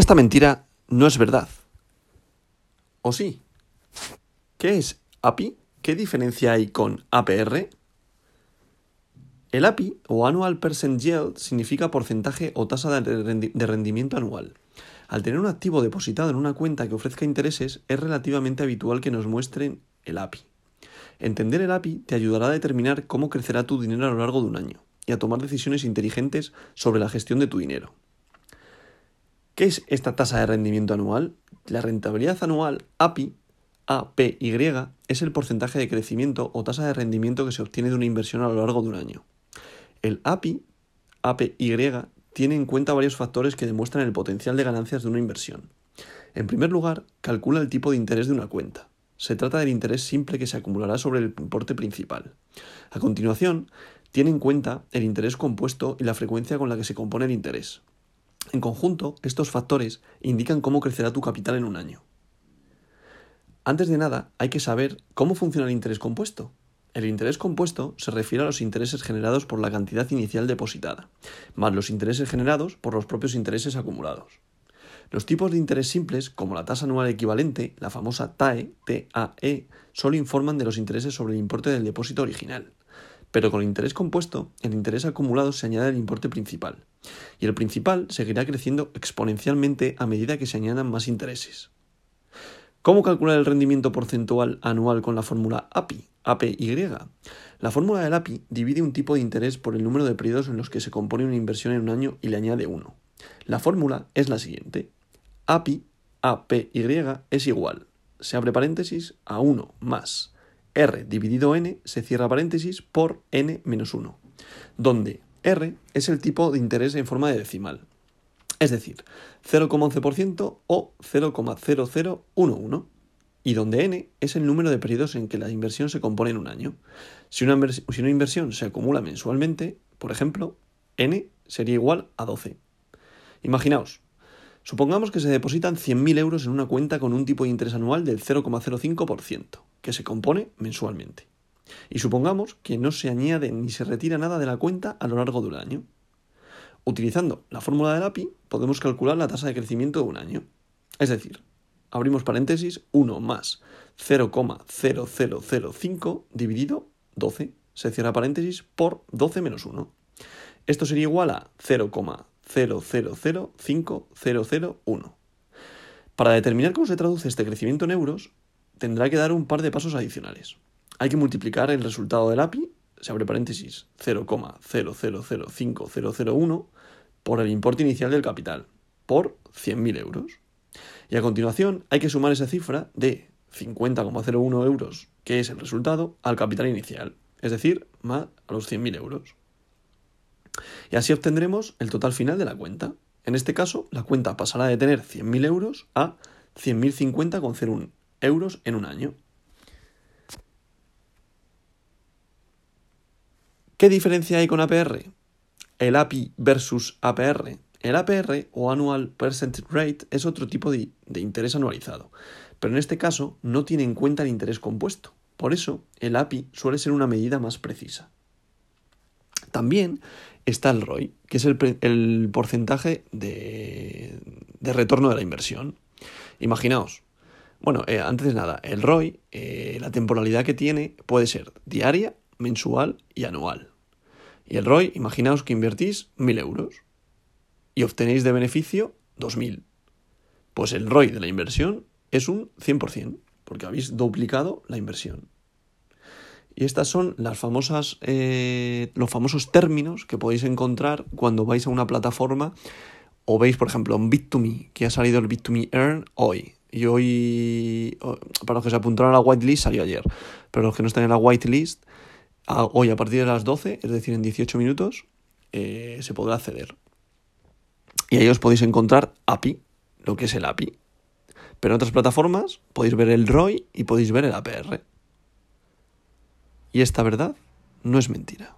Esta mentira no es verdad. ¿O sí? ¿Qué es API? ¿Qué diferencia hay con APR? El API o Annual Percent Yield significa porcentaje o tasa de rendimiento anual. Al tener un activo depositado en una cuenta que ofrezca intereses, es relativamente habitual que nos muestren el API. Entender el API te ayudará a determinar cómo crecerá tu dinero a lo largo de un año y a tomar decisiones inteligentes sobre la gestión de tu dinero. ¿Qué es esta tasa de rendimiento anual? La rentabilidad anual API APY es el porcentaje de crecimiento o tasa de rendimiento que se obtiene de una inversión a lo largo de un año. El API APY tiene en cuenta varios factores que demuestran el potencial de ganancias de una inversión. En primer lugar, calcula el tipo de interés de una cuenta. Se trata del interés simple que se acumulará sobre el importe principal. A continuación, tiene en cuenta el interés compuesto y la frecuencia con la que se compone el interés. En conjunto, estos factores indican cómo crecerá tu capital en un año. Antes de nada, hay que saber cómo funciona el interés compuesto. El interés compuesto se refiere a los intereses generados por la cantidad inicial depositada, más los intereses generados por los propios intereses acumulados. Los tipos de interés simples, como la tasa anual equivalente, la famosa TAE, TAE, solo informan de los intereses sobre el importe del depósito original. Pero con el interés compuesto, el interés acumulado se añade al importe principal, y el principal seguirá creciendo exponencialmente a medida que se añadan más intereses. ¿Cómo calcular el rendimiento porcentual anual con la fórmula API? APY. La fórmula del API divide un tipo de interés por el número de periodos en los que se compone una inversión en un año y le añade uno. La fórmula es la siguiente. API, APY es igual, se abre paréntesis, a 1 más R dividido N, se cierra paréntesis, por N menos 1, donde R es el tipo de interés en forma de decimal es decir, 0,11% o 0,0011, y donde n es el número de periodos en que la inversión se compone en un año. Si una, si una inversión se acumula mensualmente, por ejemplo, n sería igual a 12. Imaginaos, supongamos que se depositan 100.000 euros en una cuenta con un tipo de interés anual del 0,05%, que se compone mensualmente. Y supongamos que no se añade ni se retira nada de la cuenta a lo largo del año. Utilizando la fórmula del API podemos calcular la tasa de crecimiento de un año. Es decir, abrimos paréntesis 1 más 0,0005 dividido 12, se cierra paréntesis por 12 menos 1. Esto sería igual a 0,000501. Para determinar cómo se traduce este crecimiento en euros, tendrá que dar un par de pasos adicionales. Hay que multiplicar el resultado del API se abre paréntesis, 0,0005001 por el importe inicial del capital, por 100.000 euros. Y a continuación hay que sumar esa cifra de 50,01 euros, que es el resultado, al capital inicial, es decir, más a los 100.000 euros. Y así obtendremos el total final de la cuenta. En este caso, la cuenta pasará de tener 100.000 euros a 100.050,01 euros en un año. ¿Qué diferencia hay con APR? El API versus APR. El APR o Annual Percentage Rate es otro tipo de, interés anualizado, pero en este caso no tiene en cuenta el interés compuesto. Por eso, el API suele ser una medida más precisa. También está el ROI, que es el, porcentaje de, retorno de la inversión. Imaginaos, bueno, eh, antes de nada, el ROI, eh, la temporalidad que tiene puede ser diaria, mensual y anual. Y el ROI, imaginaos que invertís 1.000 euros y obtenéis de beneficio 2.000. Pues el ROI de la inversión es un 100%, porque habéis duplicado la inversión. Y estas son las famosas, eh, los famosos términos que podéis encontrar cuando vais a una plataforma o veis, por ejemplo, en Bit2Me, que ha salido el Bit2Me Earn hoy. Y hoy, para los que se apuntaron a la whitelist, salió ayer. Pero los que no están en la whitelist, hoy a partir de las 12, es decir, en 18 minutos, eh, se podrá acceder. Y ahí os podéis encontrar API, lo que es el API. Pero en otras plataformas podéis ver el ROI y podéis ver el APR. Y esta verdad no es mentira.